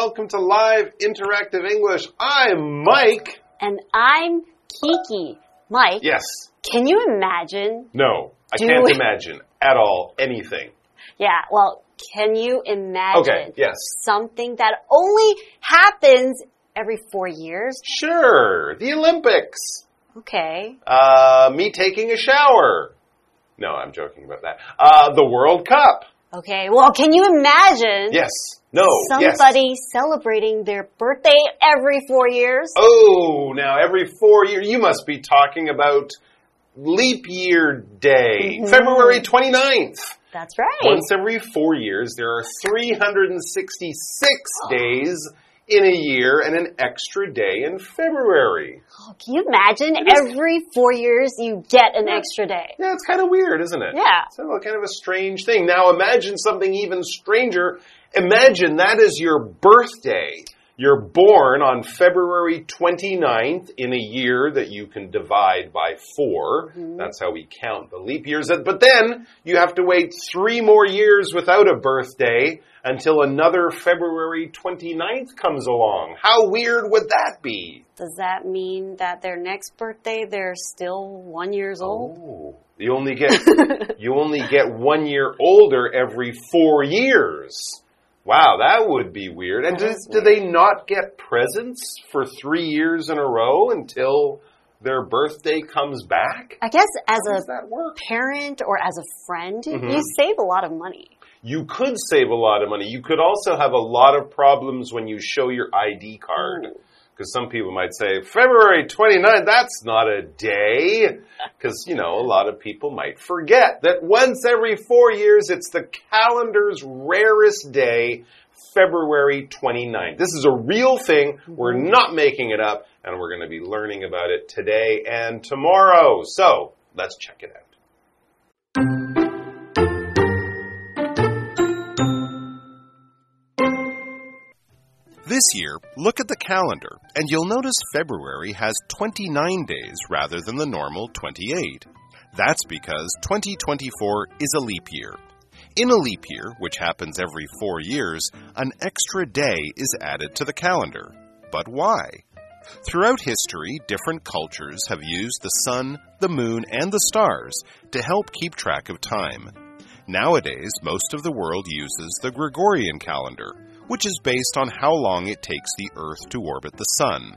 Welcome to Live Interactive English. I'm Mike. And I'm Kiki. Mike, Yes. can you imagine? No, I can't imagine at all anything. Yeah, well, can you imagine Okay, yes. something that only happens every four years? Sure, the Olympics. Okay. Uh, me taking a shower. No, I'm joking about that. Uh, the World Cup. Okay, well, can you imagine Yes. No. yes. somebody celebrating their birthday every four years? Oh, now every four years, you must be talking about leap year day, mm-hmm. February 29th. That's right. Once every four years, there are 366 days in a year and an extra day in February. Oh, can you imagine every four years you get an extra day? Yeah, it's kind of weird, isn't it? Yeah. It's kind of- kind of a strange thing. Now imagine something even stranger. Imagine that is your birthday. You're born on February 29th in a year that you can divide by 4 mm-hmm. That's how we count the leap years. But then you have to wait three more years without a birthday until another February 29th comes along. How weird would that be? Does that mean that their next birthday they're still one years old? Oh, you only get you only get one year older every four years. Wow, that would be weird. And That do, do they not get presents for three years in a row until their birthday comes back? I guess as How a does parent or as a friend, Mm-hmm. you save a lot of money. You could save a lot of money. You could also have a lot of problems when you show your ID card. Ooh. Because some people might say, February 29th, that's not a day. Because, you know, a lot of people might forget that once every four years, it's the calendar's rarest day, February 29th. This is a real thing. We're mm-hmm. not making it up, and we're going to be learning about it today and tomorrow. So, let's check it out. This year, look at the calendar, and you'll notice February has 29 days rather than the normal 28. That's because 2024 is a leap year. In a leap year, which happens every four years, an extra day is added to the calendar. But why? Throughout history, different cultures have used the sun, the moon, and the stars to help keep track of time. Nowadays, most of the world uses the Gregorian calendar, which is based on how long it takes the Earth to orbit the Sun.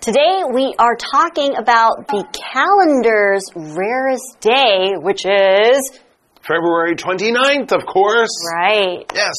Today we are talking about the calendar's rarest day, which is February 29th, of course. right. Yes.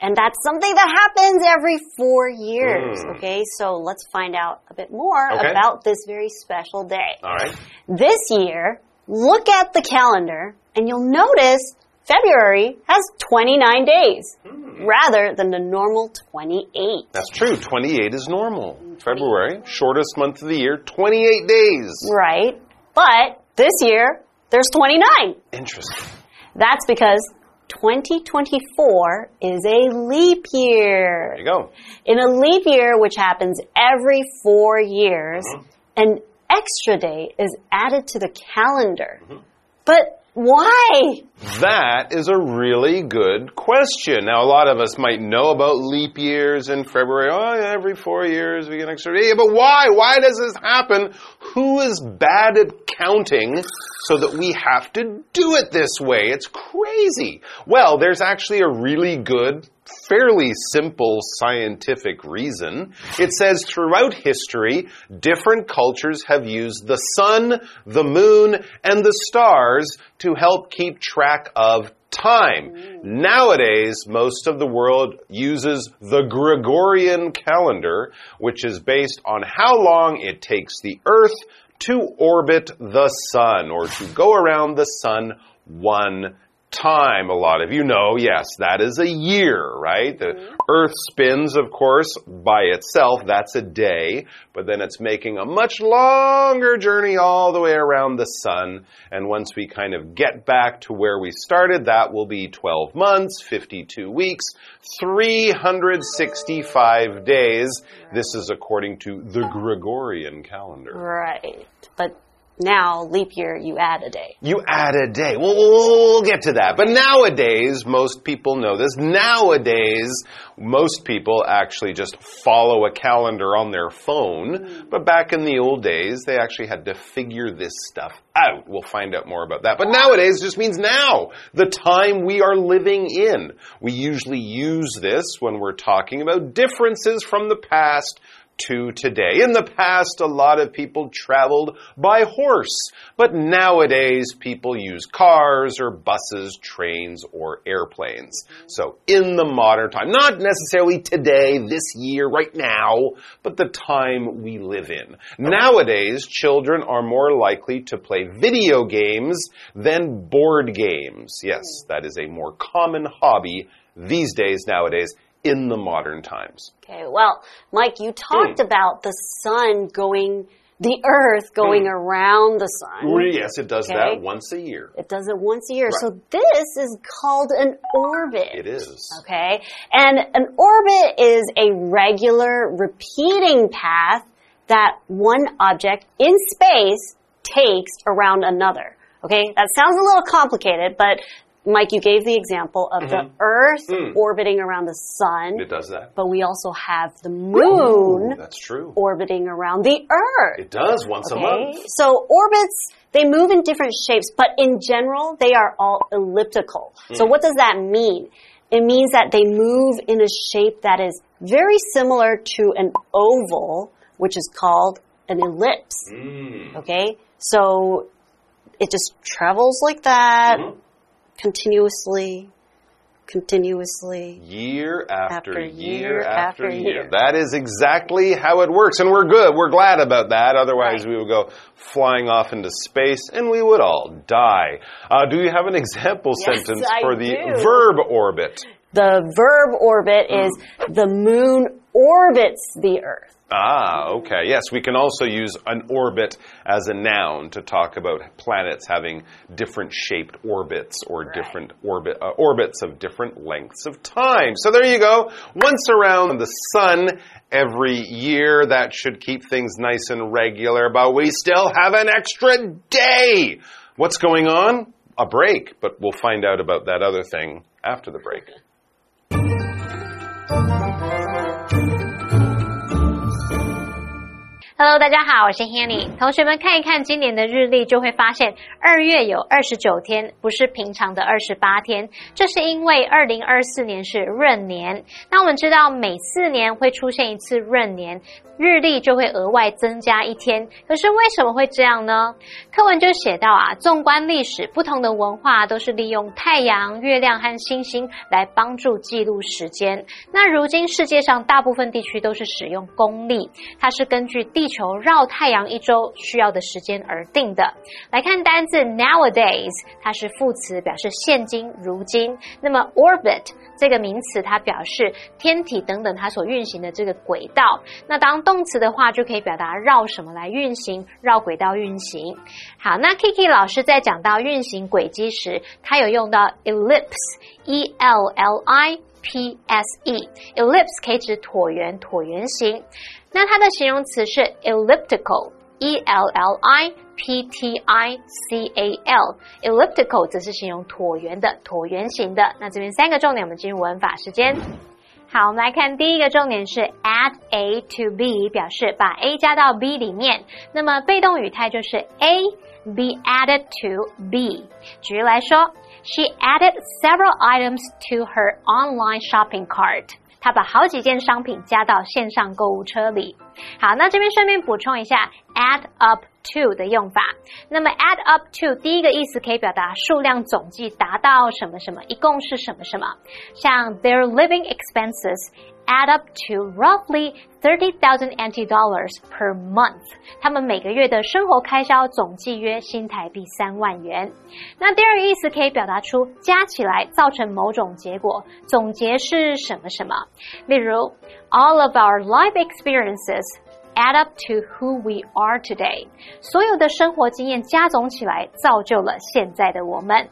And that's something that happens every four years. Mm. Okay, so let's find out a bit more Okay. about this very special day. All right. This year, look at the calendar and you'll notice February has 29 days Hmm. rather than the normal 28. That's true. 28 is normal. February, shortest month of the year, 28 days. Right? But this year, there's 29. Interesting. That's because 2024 is a leap year. There you go. In a leap year, which happens every four years, an extra day is added to the calendar. Mm-hmm. But why? That is a really good question. Now, a lot of us might know about leap years in February. Oh, yeah, every four years we get an extra day. But why? Why does this happen? Who is bad at counting so that we have to do it this way? It's crazy. Well, there's actually a really good, fairly simple scientific reason. It says throughout history, different cultures have used the sun, the moon, and the stars to help keep track of time. Nowadays, most of the world uses the Gregorian calendar, which is based on how long it takes the Earth to orbit the sun or to go around the sun one time. A lot of you know, yes, that is a year, right? The mm-hmm. earth spins, of course, by itself. That's a day. But then it's making a much longer journey all the way around the sun. And once we kind of get back to where we started, that will be 12 months, 52 weeks, 365 days. This is according to the Gregorian calendar. Right. But now, leap year, you add a day. You add a day. We'll, we'll, get to that. But nowadays, most people know this. Nowadays, most people actually just follow a calendar on their phone. Mm-hmm. But back in the old days, they actually had to figure this stuff out. We'll find out more about that. But nowadays just means now, the time we are living in. We usually use this when we're talking about differences from the past to today. In the past, a lot of people traveled by horse, but nowadays people use cars or buses, trains, or airplanes. So in the modern time, not necessarily today, this year, right now, but the time we live in. Nowadays, children are more likely to play video games than board games. Yes, that is a more common hobby these days, nowadays, in the modern times. Okay, well, Mike, you talked mm. about the sun going, the earth going mm. around the sun. Yes, it does okay. that once a year. It does it once a year. Right. So this is called an orbit. It is. Okay, and an orbit is a regular repeating path that one object in space takes around another. Okay, that sounds a little complicated, but Mike, you gave the example of mm -hmm. the mm-hmm. Earth mm. orbiting around the sun. It does that. But we also have the moon. Ooh, that's true. Orbiting around the Earth. It does once okay? a month. So orbits, they move in different shapes, but in general, they are all elliptical. Mm. So what does that mean? It means that they move in a shape that is very similar to an oval, which is called an ellipse. Mm. Okay? So it just travels like that. -hmm continuously, continuously. Year after, after year, year, after year. year. That is exactly how it works. And we're good. We're glad about that. Otherwise, right. we would go flying off into space and we would all die. Uh, do you have an example yes, sentence I for the do. verb orbit? The verb orbit mm. is the moon orbits the earth. Ah, okay. Yes, we can also use an orbit as a noun to talk about planets having different shaped orbits or right. different orbit uh, orbits of different lengths of time. So there you go. Once around the sun every year, that should keep things nice and regular, but we still have an extra day. What's going on? A break, but we'll find out about that other thing after the break. Hello，大家好，我是 Hanny。同学们看一看今年的日历，就会发现二月有二十九天，不是平常的二十八天。这是因为二零二四年是闰年。那我们知道每四年会出现一次闰年。日历就会额外增加一天，可是为什么会这样呢？课文就写到啊，纵观历史，不同的文化都是利用太阳、月亮和星星来帮助记录时间。那如今世界上大部分地区都是使用公历，它是根据地球绕太阳一周需要的时间而定的。来看单字 nowadays，它是副词，表示现今、如今。那么 orbit 这个名词，它表示天体等等它所运行的这个轨道。那当动词的话，就可以表达绕什么来运行，绕轨道运行。好，那 Kiki 老师在讲到运行轨迹时，他有用到 ellipse，e l l i p s e，ellipse 可以指椭圆、椭圆形。那它的形容词是 elliptical，e l l i p t i c a l，elliptical 则是形容椭圆的、椭圆形的。那这边三个重点，我们进入文法时间。好，我们来看第一个重点是 add A to B，表示把 A 加到 B 里面。那么被动语态就是 A be added to B。举例来说，She added several items to her online shopping cart。 他把好几件商品加到线上购物车里。好，那这边顺便补充一下，add up to 的用法。那么 add up to 第一个意思可以表达数量总计达到什么什么，一共是什么什么。像 their living expenses add up to roughly thirty thousand NT dollars per month。他们每个月的生活开销总计约新台币三万元。那第二个意思可以表达出加起来造成某种结果，总结是什么什么。例如，All of our life experiences add up to who we are today。所有的生活经验加总起来，造就了现在的我们。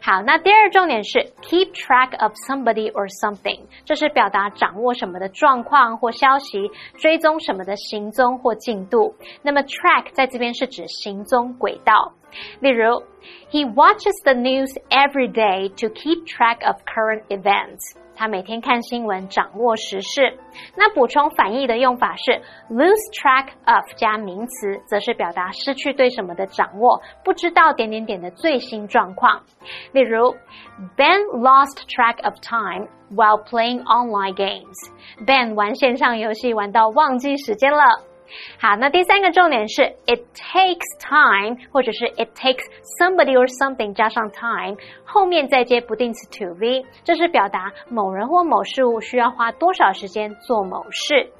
好，那第二重点是 keep track of somebody or something，这是表达掌握什么的状况或消息，追踪什么的行踪或进度。那么 track 在这边是指行踪轨道。例如，He watches the news every day to keep track of current events。 他每天看新闻，掌握时事。那补充反义的用法是 lose track of 加名词，则是表达失去对什么的掌握，不知道点点点的最新状况。例如，Ben lost track of time while playing online games。Ben 玩线上游戏玩到忘记时间了。好，那第三个重点是 it takes time，或者是 it takes somebody or something 加上 time，后面再接不定词 to be，这是表达某人或某事物需要花多少时间做某事。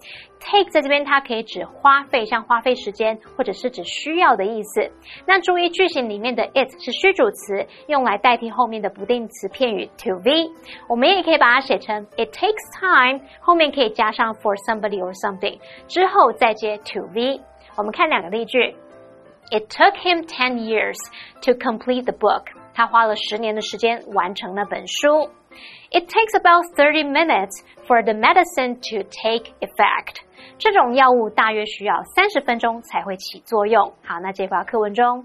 Take 在这边，它可以指花费，像花费时间，或者是指需要的意思。那注意句型里面的 it 是虚主词，用来代替后面的不定词片语 to be。我们也可以把它写成 it takes time，后面可以加上 for somebody or something，之后再接 to be。我们看两个例句：It took him ten years to complete the book。他花了十年的时间完成那本书。It takes about thirty minutes for the medicine to take effect。这种药物大约需要三十分钟才会起作用。好，那这话课文中。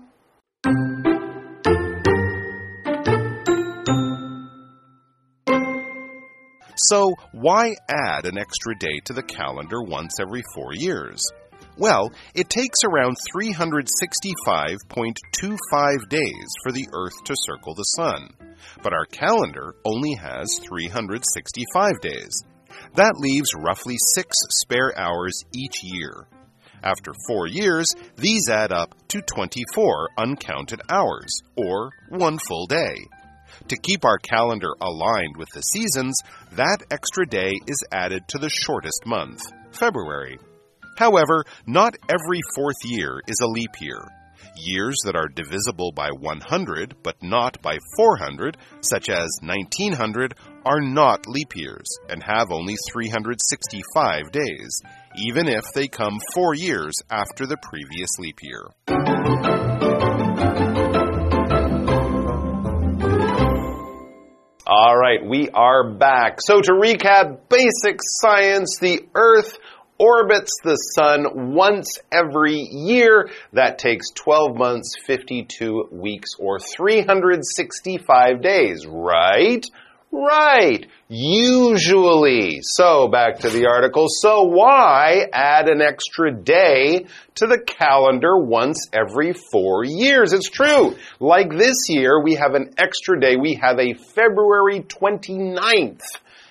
So, why add an extra day to the calendar once every four years? Well, it takes around 365.25 days for the Earth to circle the Sun. But our calendar only has 365 days. That leaves roughly six spare hours each year. After four years, these add up to 24 uncounted hours, or one full day. To keep our calendar aligned with the seasons, that extra day is added to the shortest month, February. However, not every fourth year is a leap year. Years that are divisible by 100 but not by 400, such as 1900, are not leap years and have only 365 days, even if they come four years after the previous leap year. All right, we are back. So, to recap basic science, the Earth orbits the sun once every year. That takes 12 months, 52 weeks, or 365 days, right? Right. Usually. So back to the article. So why add an extra day to the calendar once every four years? It's true. Like this year, we have an extra day. We have a February 29th.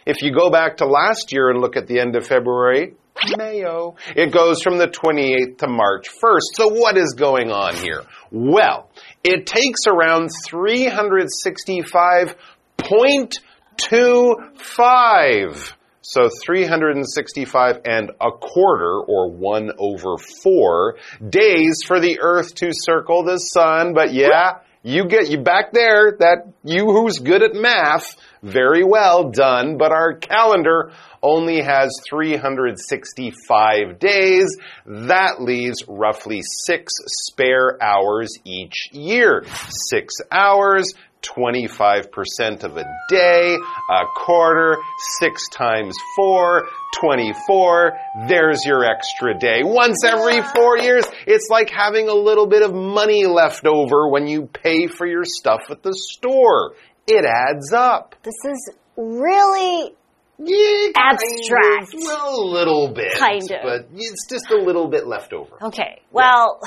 If you go back to last year and look at the end of February, Mayo. It goes from the 28th to March 1st. So what is going on here? Well, it takes around 365.25. So 365 and a quarter, or 1 over 4, days for the Earth to circle the Sun. But yeah, you get you back there, that you who's good at math, very well done, but our calendar only has 365 days. That leaves roughly six spare hours each year. Six hours, 25% of a day, a quarter, 6 times 4, 24. There's your extra day. Once every four years, it's like having a little bit of money left over when you pay for your stuff at the store. It adds up. This is really Yeah, Abstract. of. Well, a little bit. Kind of. But it's just a little bit left over. Okay. Well,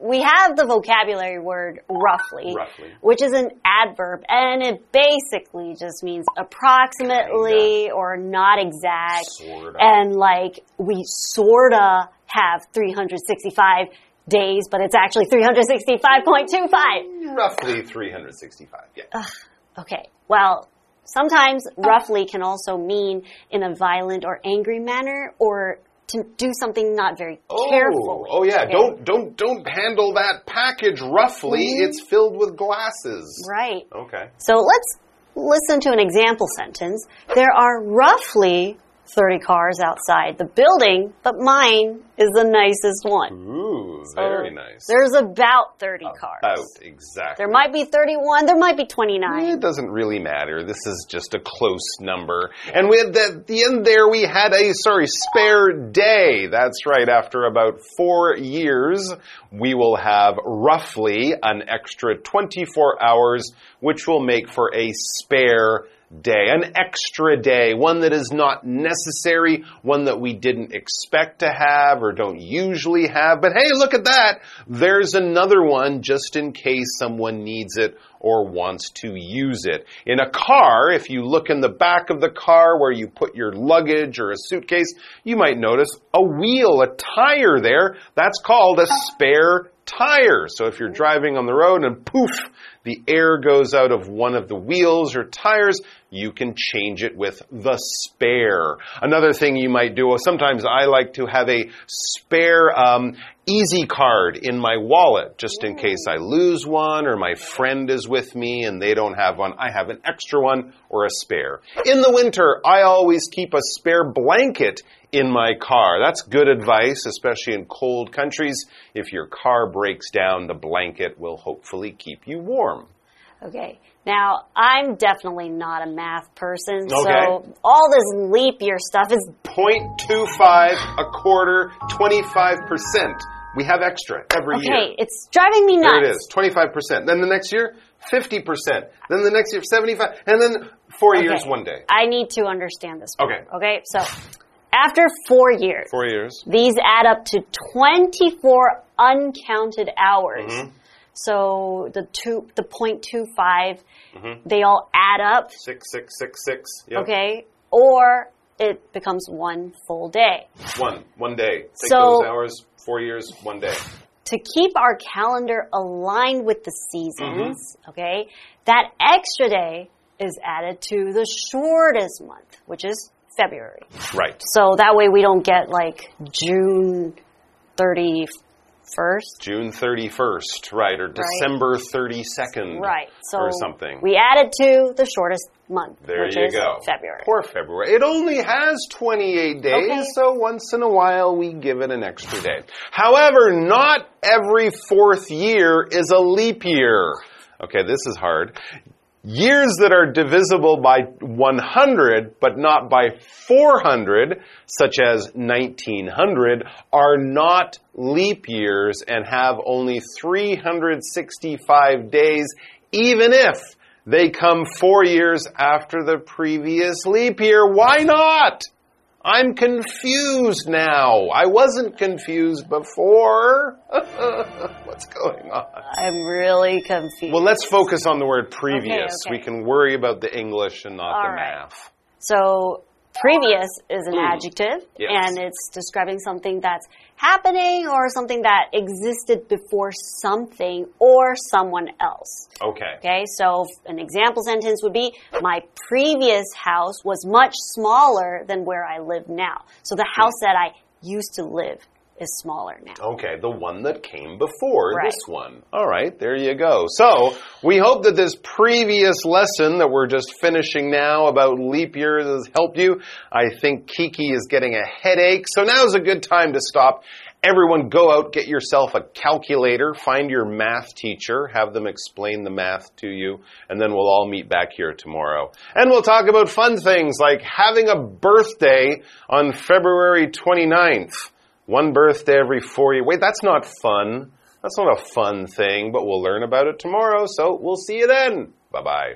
we have the vocabulary word roughly, Roughly. which is an adverb, and it basically just means approximately or not exact. Sorta. And like we sorta have 365 days, but it's actually 365.25. Roughly 365. Yeah. Okay. Well, Sometimes roughly can also mean in a violent or angry manner or to do something not very carefully. Oh, yeah. okay? Don't don't don't handle that package roughly. Mm-hmm. It's filled with glasses. Right. Okay. So let's listen to an example sentence. There are roughly 30 cars outside the building, but mine is the nicest one. Ooh, So very nice. There's about 30 cars. About exactly. There might be 31, there might be 29. It doesn't really matter. This is just a close number. And we had at the end there we had a sorry spare day. That's right. After about four years, we will have roughly an extra 24 hours, which will make for a spare day, an extra day, one that is not necessary, one that we didn't expect to have or don't usually have. But hey, look at that. There's another one just in case someone needs it or wants to use it. In a car, if you look in the back of the car where you put your luggage or a suitcase, you might notice a wheel, a tire there. That's called a spare tire. So if you're driving on the road and poof, the air goes out of one of the wheels or tires, you can change it with the spare. Another thing you might do, sometimes I like to have a spare um, easy card in my wallet just in case I lose one or my friend is with me and they don't have one. I have an extra one or a spare. In the winter, I always keep a spare blanket in my car. That's good advice, especially in cold countries. If your car breaks down, the blanket will hopefully keep you warm. Okay. Now, I'm definitely not a math person, Okay. so all this leap year stuff is 0.25, a quarter, 25%. We have extra every year. okay. It's driving me nuts. There it is, 25%. Then the next year, 50%. Then the next year, 75 And then four years, one day. I need to understand this. Okay. Okay. So, after four years, Four years. these add up to 24 uncounted hours. Mm-hmm. So the two, the point two five, Mm-hmm. they all add up. Six, six, six, six. Yep. Okay. Or it becomes one full day. One, one day. Take So- those hours, four years, one day. to keep our calendar aligned with the seasons, Mm-hmm. okay, that extra day is added to the shortest month, which is February. Right. So that way we don't get like June 31st. June 31st, right, or December 32nd. Right. So or something. we added to the shortest month, There which you is go. February. Poor February. It only has 28 days, Okay. so once in a while we give it an extra day. However, not every fourth year is a leap year. Okay, this is hard. Years that are divisible by 100 but not by 400, such as 1900, are not leap years and have only 365 days, even if they come four years after the previous leap year. Why not? I'm confused now. I wasn't confused before. What's going on? I'm really confused. Well, let's focus on the word previous. okay. We can worry about the English and not All the right. math. So previous is an adjective Hmm. Yes. and it's describing something that's happening or something that existed before something or someone else. Okay. Okay, so an example sentence would be My previous house was much smaller than where I live now. So the house that I used to live is smaller now. Okay, the one that came before Right. this one. All right, there you go. So, we hope that this previous lesson that we're just finishing now about leap years has helped you. I think Kiki is getting a headache, so now's a good time to stop. Everyone go out, get yourself a calculator, find your math teacher, have them explain the math to you, and then we'll all meet back here tomorrow. And we'll talk about fun things like having a birthday on February 29th. One birthday every four years. Wait, that's not fun. That's not a fun thing, but we'll learn about it tomorrow, so we'll see you then. Bye bye.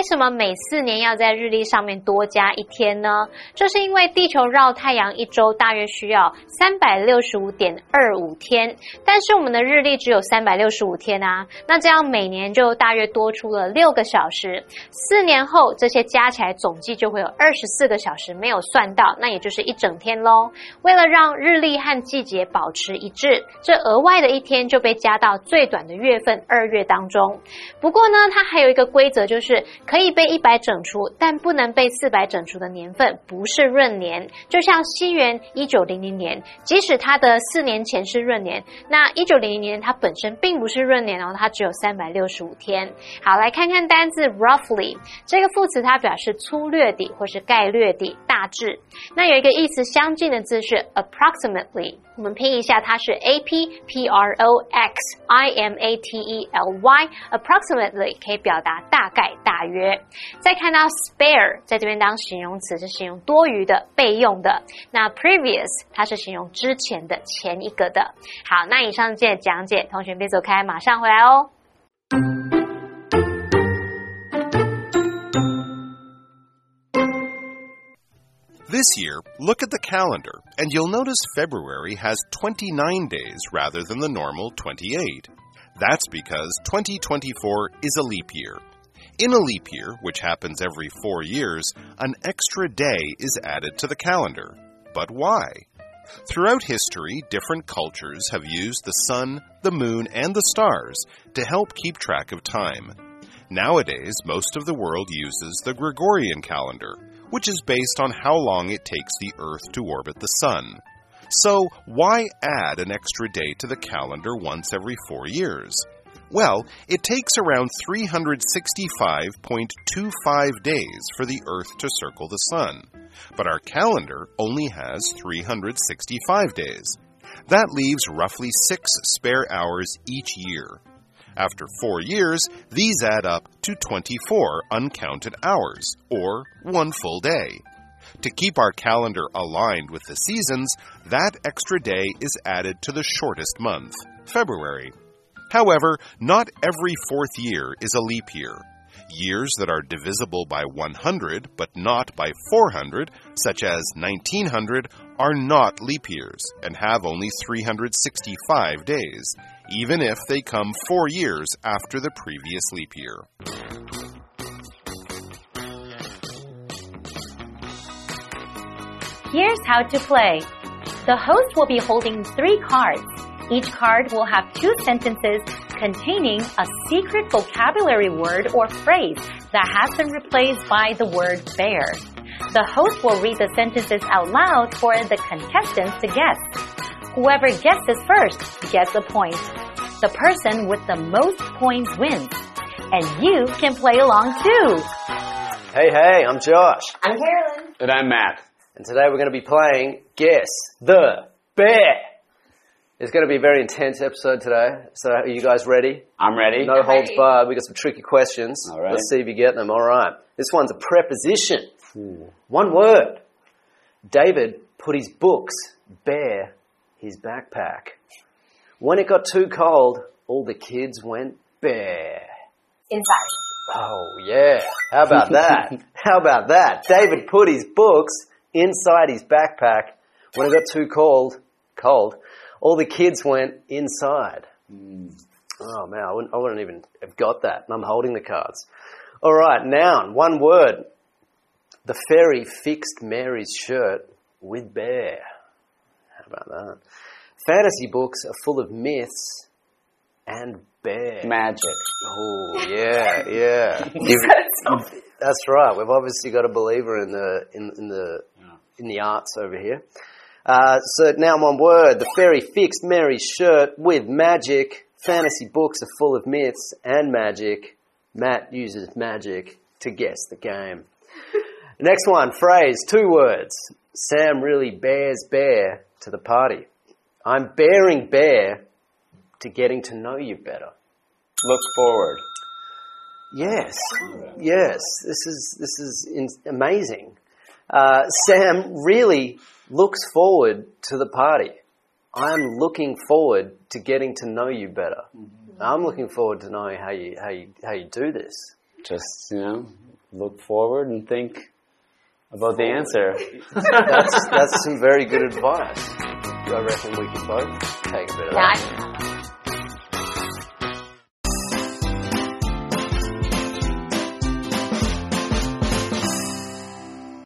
为什么每四年要在日历上面多加一天呢？这是因为地球绕太阳一周大约需要三百六十五点二五天，但是我们的日历只有三百六十五天啊，那这样每年就大约多出了六个小时。四年后这些加起来总计就会有二十四个小时没有算到，那也就是一整天喽。为了让日历和季节保持一致，这额外的一天就被加到最短的月份二月当中。不过呢，它还有一个规则，就是可以被一百整除，但不能被四百整除的年份不是闰年。就像西元一九零零年，即使它的四年前是闰年，那一九零零年它本身并不是闰年哦，它只有三百六十五天。好，来看看单字 roughly 这个副词，它表示粗略地或是概略地、大致。那有一个意思相近的字是 approximately，我们拼一下，它是 a p p r o x i m a t e l y，approximately 可以表达大概、大约。再看到 spare，在这边当形容词是形容多余的、备用的。那 previous 它是形容之前的、前一个的。好，那以上这些讲解，同学别走开，马上回来哦。This year, look at the calendar, and you'll notice February has 29 days rather than the normal 28. That's because 2024 is a leap year. In a leap year, which happens every four years, an extra day is added to the calendar. But why? Throughout history, different cultures have used the sun, the moon, and the stars to help keep track of time. Nowadays, most of the world uses the Gregorian calendar, which is based on how long it takes the Earth to orbit the Sun. So, why add an extra day to the calendar once every four years? Well, it takes around 365.25 days for the Earth to circle the Sun. But our calendar only has 365 days. That leaves roughly six spare hours each year. After four years, these add up to 24 uncounted hours, or one full day. To keep our calendar aligned with the seasons, that extra day is added to the shortest month, February. However, not every fourth year is a leap year. Years that are divisible by 100 but not by 400, such as 1900, are not leap years and have only 365 days, even if they come four years after the previous leap year. Here's how to play. The host will be holding three cards. Each card will have two sentences containing a secret vocabulary word or phrase that has been replaced by the word bear. The host will read the sentences out loud for the contestants to guess. Whoever guesses first gets a point. The person with the most points wins. And you can play along too. Hey, hey, I'm Josh. I'm Carolyn. And I'm Matt. And today we're going to be playing Guess the Bear. It's going to be a very intense episode today. So are you guys ready? I'm ready. No holds barred. We got some tricky questions. All right. Let's see if you get them. All right. This one's a preposition. One word. David put his books bear his backpack. When it got too cold, all the kids went bear. Inside. Oh yeah. How about that? How about that? David put his books inside his backpack. When it got too cold, cold, all the kids went inside. Hmm. Oh man, I wouldn't, I wouldn't even have got that. And I'm holding the cards. All right, noun, one word. The fairy fixed Mary's shirt with bear. How about that? Fantasy books are full of myths and bear. Magic. Oh yeah, yeah. You've- that's right. We've obviously got a believer in the in, in the in the arts over here. Uh, so now one word. The fairy fixed Mary's shirt with magic. Fantasy books are full of myths and magic. Matt uses magic to guess the game. Next one, phrase, two words. Sam really bears bear to the party. I'm bearing bear to getting to know you better. Look forward. Yes, yes. This is this is in, amazing. Uh, Sam really looks forward to the party. I'm looking forward to getting to know you better. I'm looking forward to knowing how you how you how you do this. Just, you know, look forward and think about the answer. That's, that's some very good advice. I reckon we could both take a bit of that. Yeah,